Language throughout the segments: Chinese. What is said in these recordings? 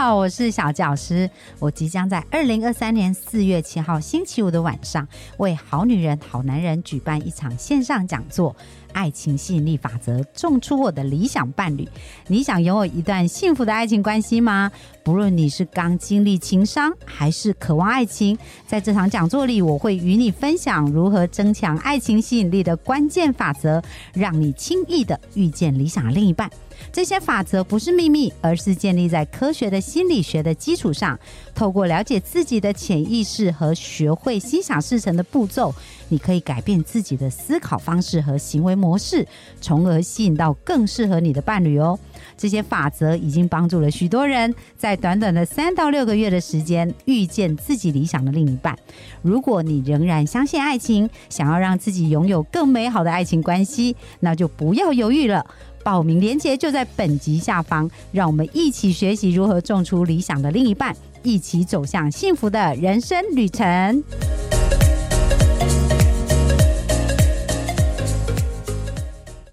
好，我是小教师。我即将在二零二三年四月七号星期五的晚上，为好女人、好男人举办一场线上讲座。爱情吸引力法则，种出我的理想伴侣。你想拥有一段幸福的爱情关系吗？不论你是刚经历情伤，还是渴望爱情，在这场讲座里，我会与你分享如何增强爱情吸引力的关键法则，让你轻易的遇见理想的另一半。这些法则不是秘密，而是建立在科学的心理学的基础上。透过了解自己的潜意识和学会心想事成的步骤，你可以改变自己的思考方式和行为模式，从而吸引到更适合你的伴侣哦。这些法则已经帮助了许多人在短短的三到六个月的时间遇见自己理想的另一半。如果你仍然相信爱情，想要让自己拥有更美好的爱情关系，那就不要犹豫了。报名链接就在本集下方，让我们一起学习如何种出理想的另一半，一起走向幸福的人生旅程。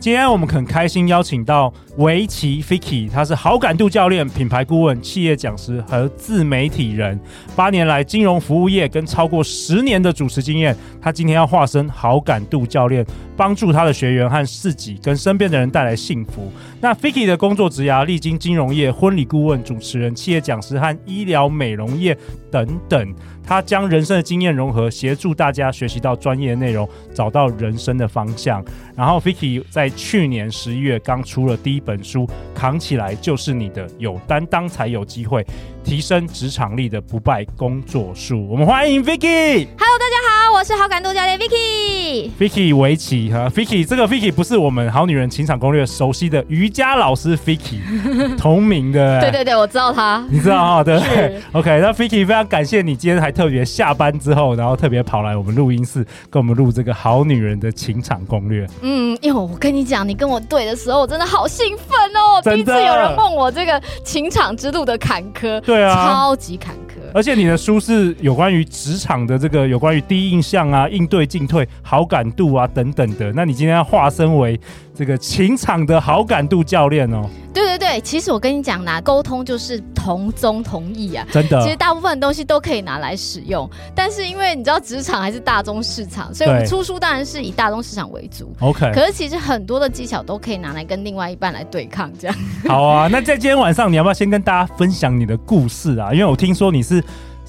今天我们很开心邀请到薇琪 Fiki，他是好感度教练、品牌顾问、企业讲师和自媒体人。八年来金融服务业跟超过十年的主持经验，他今天要化身好感度教练，帮助他的学员和自己跟身边的人带来幸福。那 Fiki 的工作职涯历经金融业、婚礼顾问、主持人、企业讲师和医疗美容业等等。他将人生的经验融合，协助大家学习到专业内容，找到人生的方向。然后 Fiki 在去年十一月刚出了第一本书，《扛起来就是你的，有担当才有机会，提升职场力的不败工作术》。我们欢迎 Vicky。Hello，大家好，我是好感度教练 Vicky。Vicky 围棋哈，Vicky 这个 Vicky 不是我们好女人情场攻略熟悉的瑜伽老师 Vicky，同名的。对对对，我知道他。你知道哈？对。OK，那 Vicky 非常感谢你今天还。特别下班之后，然后特别跑来我们录音室，跟我们录这个好女人的情场攻略。嗯，因为我跟你讲，你跟我对的时候，我真的好兴奋哦！第一次有人问我这个情场之路的坎坷，对啊，超级坎坷。而且你的书是有关于职场的这个，有关于第一印象啊、应对进退、好感度啊等等的。那你今天要化身为这个情场的好感度教练哦。对对对，其实我跟你讲啦，沟通就是同宗同义啊，真的。其实大部分东西都可以拿来使用，但是因为你知道职场还是大众市场，所以我们出书当然是以大众市场为主。OK，可是其实很多的技巧都可以拿来跟另外一半来对抗，这样。好啊，那在今天晚上，你要不要先跟大家分享你的故事啊？因为我听说你是。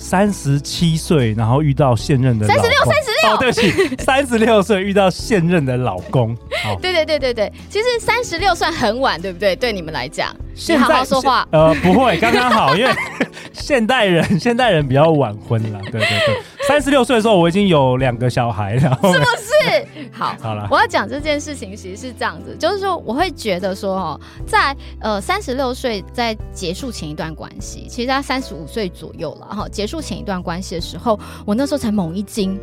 三十七岁，然后遇到现任的老公。三十六，三十六。哦，对不起，三十六岁遇到现任的老公。好，对对对对对，其实三十六算很晚，对不对？对你们来讲，你好好说话。呃，不会，刚刚好，因为 现代人，现代人比较晚婚了。对对对，三十六岁的时候，我已经有两个小孩了。是不是？好，好了，我要讲这件事情，其实是这样子，就是说，我会觉得说，哦，在呃三十六岁在结束前一段关系，其实他三十五岁左右了，哈，结。束前一段关系的时候，我那时候才猛一惊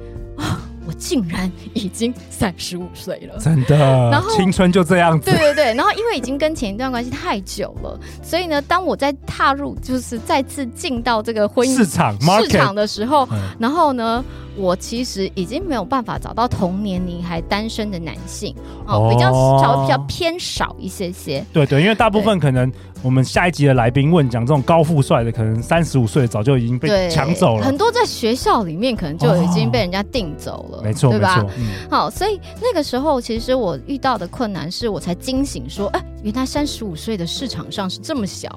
竟然已经三十五岁了，真的，然后青春就这样子。对对对，然后因为已经跟前一段关系太久了，所以呢，当我在踏入就是再次进到这个婚姻市场市场的时候，然后呢，我其实已经没有办法找到同年龄还单身的男性哦，比较少，比较偏少一些些。对对，因为大部分可能。我们下一集的来宾问讲这种高富帅的，可能三十五岁早就已经被抢走了。很多在学校里面可能就已经被人家订走了，没错，对吧？嗯、好，所以那个时候其实我遇到的困难是我才惊醒说，哎，原来三十五岁的市场上是这么小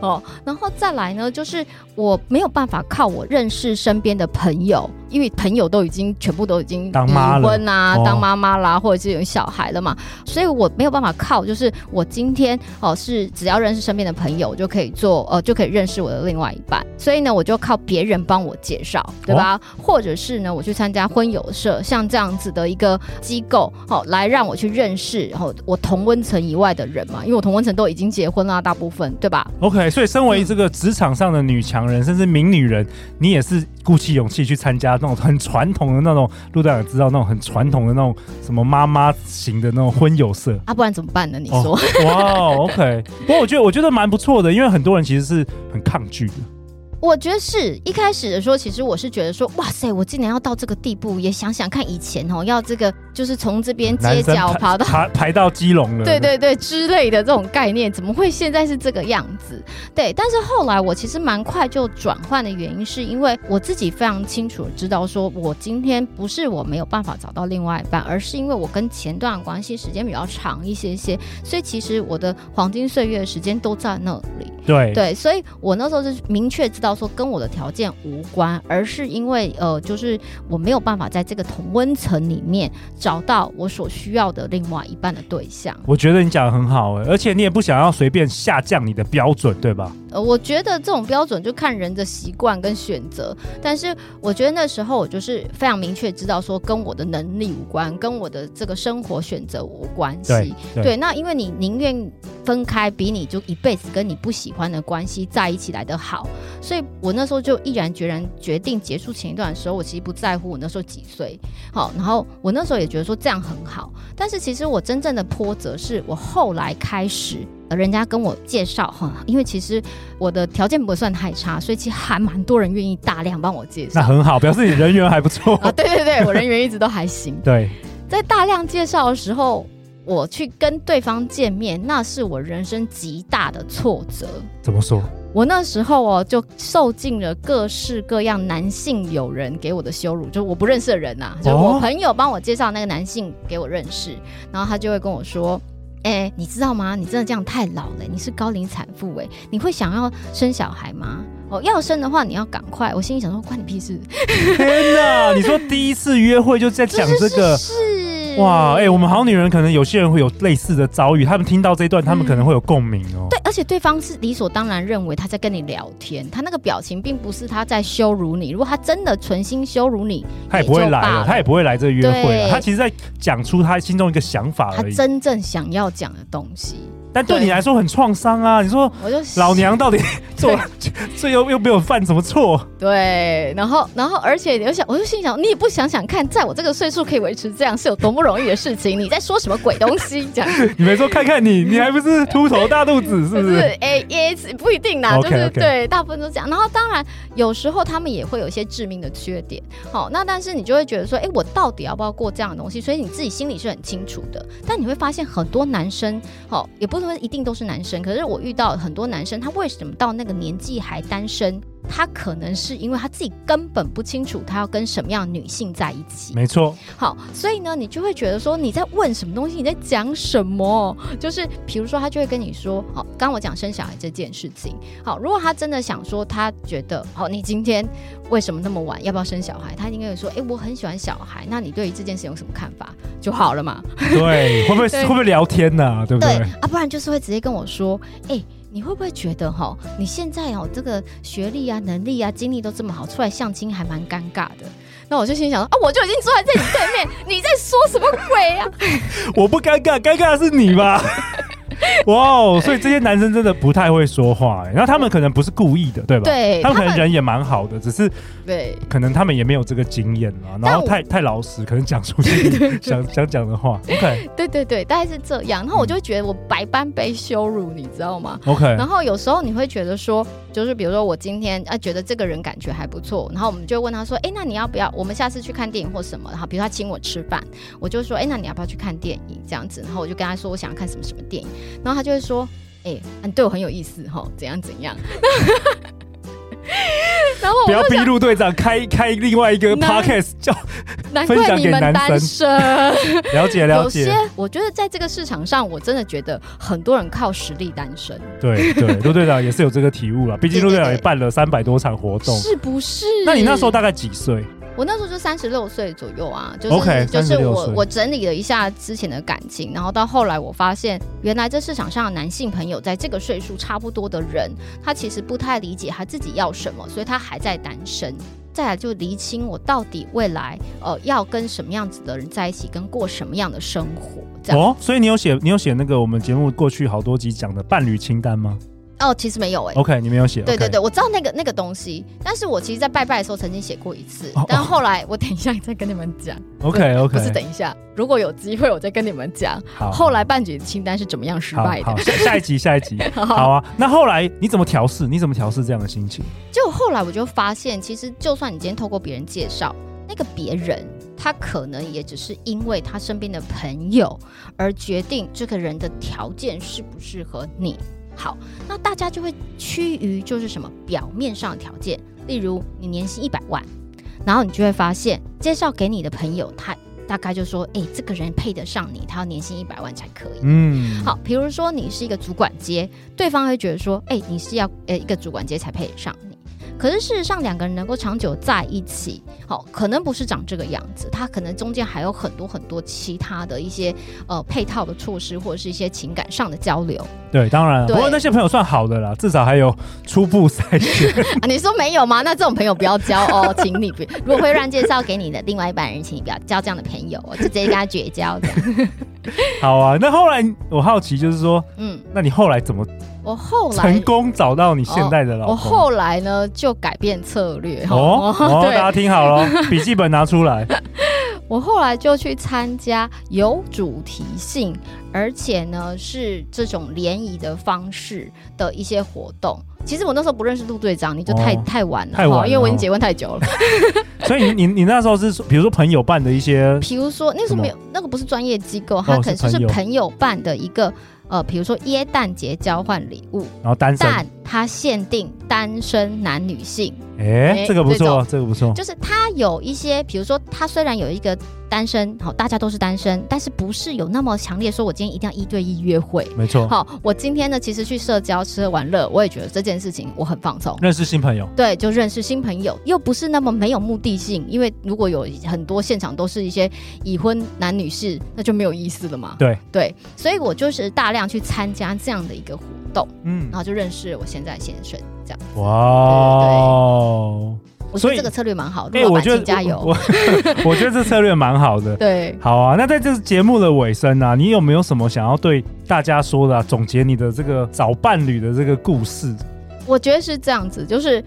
哦。然后再来呢，就是我没有办法靠我认识身边的朋友因为朋友都已经全部都已经当妈了。离婚啊，哦。当妈妈啦，或者是有小孩了嘛，所以我没有办法靠，就是我今天哦是只要认识身边的朋友，我就可以做呃就可以认识我的另外一半，所以呢，我就靠别人帮我介绍，对吧？哦或者是呢，我去参加婚友社，像这样子的一个机构，好、哦、来让我去认识，然、哦、后我同温层以外的人嘛，因为我同温层都已经结婚啦，大部分对吧？OK，所以身为这个职场上的女强人，甚至名女人，你也是鼓起勇气去参加那种很传统的那种，陆队长知道那种很传统的那种什么妈妈型的那种婚友社啊，不然怎么办呢？你说？哦、哇，OK，不过我觉得我觉得蛮不错的，因为很多人其实是很抗拒的。我觉得是一开始的时候，其实我是觉得说，哇塞，我竟然要到这个地步，也想想看以前哦，要这个就是从这边街角跑到排排到基隆了，对对对之类的这种概念，怎么会现在是这个样子？对，但是后来我其实蛮快就转换的原因，是因为我自己非常清楚的知道，说我今天不是我没有办法找到另外一半，而是因为我跟前段关系时间比较长一些些，所以其实我的黄金岁月的时间都在那里。对对，所以我那时候是明确知道要说跟我的条件无关，而是因为呃，就是我没有办法在这个同温层里面找到我所需要的另外一半的对象。我觉得你讲的很好哎，而且你也不想要随便下降你的标准，对吧？呃，我觉得这种标准就看人的习惯跟选择，但是我觉得那时候我就是非常明确知道说跟我的能力无关，跟我的这个生活选择无关系。对，对，对，那因为你宁愿分开，比你就一辈子跟你不喜欢的关系在一起来的好，所以我那时候就毅然决然决定结束前一段的时候，我其实不在乎我那时候几岁，好，然后我那时候也觉得说这样很好，但是其实我真正的波折是我后来开始。人家跟我介绍哈，因为其实我的条件不算太差，所以其实还蛮多人愿意大量帮我介绍。那很好，表示你人缘还不错啊。对对对，我人缘一直都还行。对，在大量介绍的时候，我去跟对方见面，那是我人生极大的挫折。怎么说？我那时候哦，就受尽了各式各样男性友人给我的羞辱，就我不认识的人呐、啊，就我朋友帮我介绍那个男性给我认识，然后他就会跟我说。哎、欸，你知道吗？你真的这样太老了，你是高龄产妇哎，你会想要生小孩吗？哦，要生的话你要赶快。我心里想说，关你屁事！天哪，你说第一次约会就在讲这个？是，是，是哇，哎、欸，我们好女人可能有些人会有类似的遭遇，他们听到这一段，他们可能会有共鸣哦。而且对方是理所当然认为他在跟你聊天，他那个表情并不是他在羞辱你。如果他真的存心羞辱你，他也不会来了，他也不会来这约会了。他其实在讲出他心中一个想法而已，他真正想要讲的东西。但对你来说很创伤啊！你说，我就老娘到底 做这又又没有犯什么错？对，然后然后而且你又想，我就心想，你也不想想看，在我这个岁数可以维持这样是有多不容易的事情？你在说什么鬼东西？这样 你没说看看你，你还不是秃头大肚子，是 不是？哎，也不一定啦，okay, 就是.对，大部分都这样。然后当然有时候他们也会有一些致命的缺点。好，那但是你就会觉得说，哎，我到底要不要过这样的东西？所以你自己心里是很清楚的。但你会发现很多男生，好，也不是说一定都是男生，可是我遇到很多男生，他为什么到那个年纪还单身？他可能是因为他自己根本不清楚他要跟什么样的女性在一起。没错。好，所以呢，你就会觉得说你在问什么东西，你在讲什么？就是比如说，他就会跟你说，好，刚我讲生小孩这件事情。好，如果他真的想说，他觉得，好，你今天为什么那么晚？要不要生小孩？他应该会说，哎、欸，我很喜欢小孩。那你对于这件事有什么看法？就好了嘛。对，会不会 会不会聊天呢、啊？对不对？对啊，不然就是会直接跟我说，哎、欸。你会不会觉得哈，你现在哦，这个学历啊、能力啊、经历都这么好，出来相亲还蛮尴尬的？那我就心想说啊，我就已经坐在这里对面，你在说什么鬼呀、啊？我不尴尬，尴尬的是你吧？哇哦！所以这些男生真的不太会说话，然后他们可能不是故意的，对吧？对，他们可能人也蛮好的，只是对，可能他们也没有这个经验啊，然后太太老实，可能讲出自己想想讲的话。OK，对对对，大概是这样。然后我就会觉得我百般被羞辱，你知道吗？OK。然后有时候你会觉得说，就是比如说我今天啊觉得这个人感觉还不错，然后我们就问他说，哎，那你要不要我们下次去看电影或什么？然后比如他请我吃饭，我就说，哎，那你要不要去看电影这样子？然后我就跟他说，我想要看什么什么电影，然后他就会说。哎、你对我很有意思哈，怎样怎样？然后不要逼陆队长开 开另外一个 podcast 叫分享给男生。了解了解。有些我觉得在这个市场上，我真的觉得很多人靠实力单身。对对，陆队长也是有这个体悟了。毕竟陆队长也办了三百多场活动，是不是？那你那时候大概几岁？我那时候就三十六岁左右啊，就是 Okay, 就是我我整理了一下之前的感情，然后到后来我发现，原来这市场上的男性朋友在这个岁数差不多的人，他其实不太理解他自己要什么，所以他还在单身。再来就厘清我到底未来呃要跟什么样子的人在一起，跟过什么样的生活。这样哦，所以你有写你有写那个我们节目过去好多集讲的伴侣清单吗？哦，其实没有哎、欸。OK，你没有写。对对对我知道那个那个东西，但是我其实，在拜拜的时候曾经写过一次，哦但后来我等一下再跟你们讲。OK OK，不是等一下，如果有机会，我再跟你们讲。好，后来半局清单是怎么样失败的？下下一集，下一集。好好啊，那后来你怎么调试？你怎么调试这样的心情？就后来我就发现，其实就算你今天透过别人介绍，那个别人他可能也只是因为他身边的朋友而决定这个人的条件适不适合你。好，那大家就会趋于就是什么表面上的条件，例如你年薪一百万，然后你就会发现介绍给你的朋友，他大概就说，哎，这个人配得上你，他要年薪一百万才可以。嗯，好，比如说你是一个主管阶，对方会觉得说，哎，你是要呃一个主管阶才配得上你。可是事实上，两个人能够长久在一起，好，可能不是长这个样子，他可能中间还有很多很多其他的一些呃配套的措施，或者是一些情感上的交流。对，当然不过那些朋友算好的啦，至少还有初步筛选。啊，你说没有吗？那这种朋友不要交哦，请你不，如果会让介绍给你的另外一半人，请你不要交这样的朋友，就直接跟他绝交这样。好啊，那后来我好奇就是说，嗯，那你后来怎么我后来成功找到你现在的老公？我后来呢就改变策略哦哦，大家听好了，笔记本拿出来。我后来就去参加有主题性，而且呢是这种联谊的方式的一些活动。其实我那时候不认识陆队长，你就太、哦、太晚了，太晚了，因为我已经结婚太久了。所以你你你那时候是比如说朋友办的一些，比如说那时候没有那个不是专业机构，它可能就是朋友办的一个。呃，比如说耶诞节交换礼物，然后单身，但它限定单身男女性。哎、欸，这个不错，这个不错。就是它有一些，比如说，它虽然有一个单身，好，大家都是单身，但是不是有那么强烈说，我今天一定要一对一约会。没错。好，我今天呢，其实去社交、吃喝玩乐，我也觉得这件事情我很放松，认识新朋友。对，就认识新朋友，又不是那么没有目的性，因为如果有很多现场都是一些已婚男女士，那就没有意思了嘛。对对，所以我就是大量去参加这样的一个活动，嗯，然后就认识我现在先生，这样。哇，对，我觉得这个策略蛮好的。哎，我觉得加油，我 我觉得这策略蛮好的。对，好啊。那在这节目的尾声啊，你有没有什么想要对大家说的啊？总结你的这个找伴侣的这个故事？我觉得是这样子，就是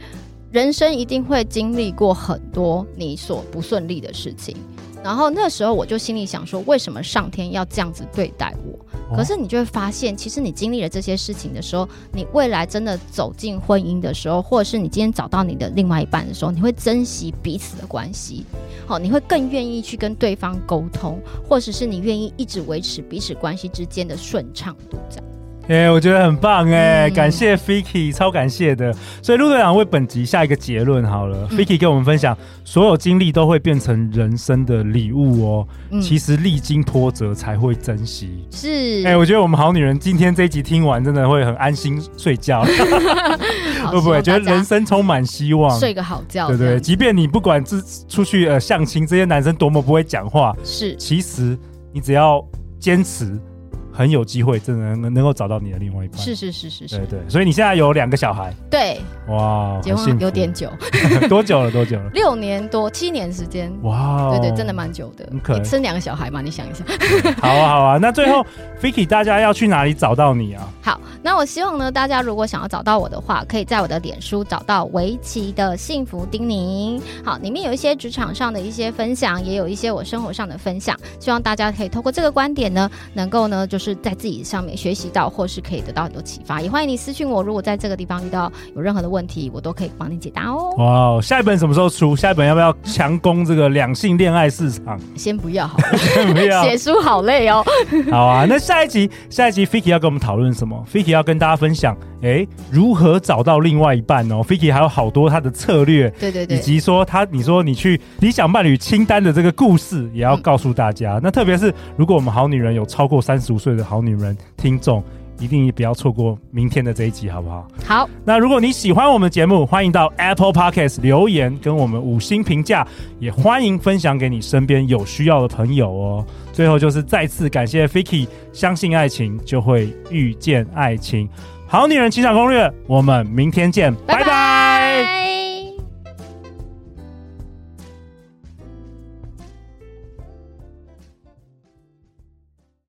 人生一定会经历过很多你所不顺利的事情。然后那时候我就心里想说，为什么上天要这样子对待我？可是你就会发现，其实你经历了这些事情的时候，你未来真的走进婚姻的时候，或者是你今天找到你的另外一半的时候，你会珍惜彼此的关系，好，你会更愿意去跟对方沟通，或者是你愿意一直维持彼此关系之间的顺畅度，这样。哎、欸，我觉得很棒哎、欸，嗯、感谢 Vicky，超感谢的。所以陆队长为本集下一个结论好了、嗯、，Vicky 跟我们分享，所有经历都会变成人生的礼物哦。嗯、其实历经波折才会珍惜。是，哎、欸，我觉得我们好女人今天这一集听完，真的会很安心睡觉。会不会觉得人生充满希望？睡个好觉，对，对对。即便你不管是出去呃相亲，这些男生多么不会讲话，是，其实你只要坚持。很有机会，真的能能够找到你的另外一半。是是是是是，对对，所以你现在有两个小孩。对，哇，结婚有点久，多久了？多久了？六年多，七年时间。哇，对对，真的蛮久的。你生两个小孩嘛？你想一下。好啊好啊，那最后，Vicky，大家要去哪里找到你啊？好，那我希望呢，大家如果想要找到我的话，可以在我的脸书找到围棋的幸福叮咛。好，里面有一些职场上的一些分享，也有一些我生活上的分享。希望大家可以透过这个观点呢，能够呢，就是在自己上面学习到，或是可以得到很多启发。也欢迎你私信我，如果在这个地方遇到有任何的问题，我都可以帮你解答哦。哇，下一本什么时候出？下一本要不要强攻这个两性恋爱市场？先不要好了，不要写书好累哦。好啊，那下一集，下一集 Vicky 要跟我们讨论什么？Vicky 要跟大家分享，哎，如何找到另外一半哦？Vicky 还有好多他的策略，对对对，以及说他，你说你去理想伴侣清单的这个故事，也要告诉大家。嗯、那特别是如果我们好女人有超过三十五岁的好女人听众，一定不要错过明天的这一集，好不好？好。那如果你喜欢我们节目，欢迎到 Apple Podcast 留言跟我们五星评价，也欢迎分享给你身边有需要的朋友哦。最后就是再次感谢 Vicky，相信爱情就会遇见爱情，好女人情场攻略，我们明天见，拜拜。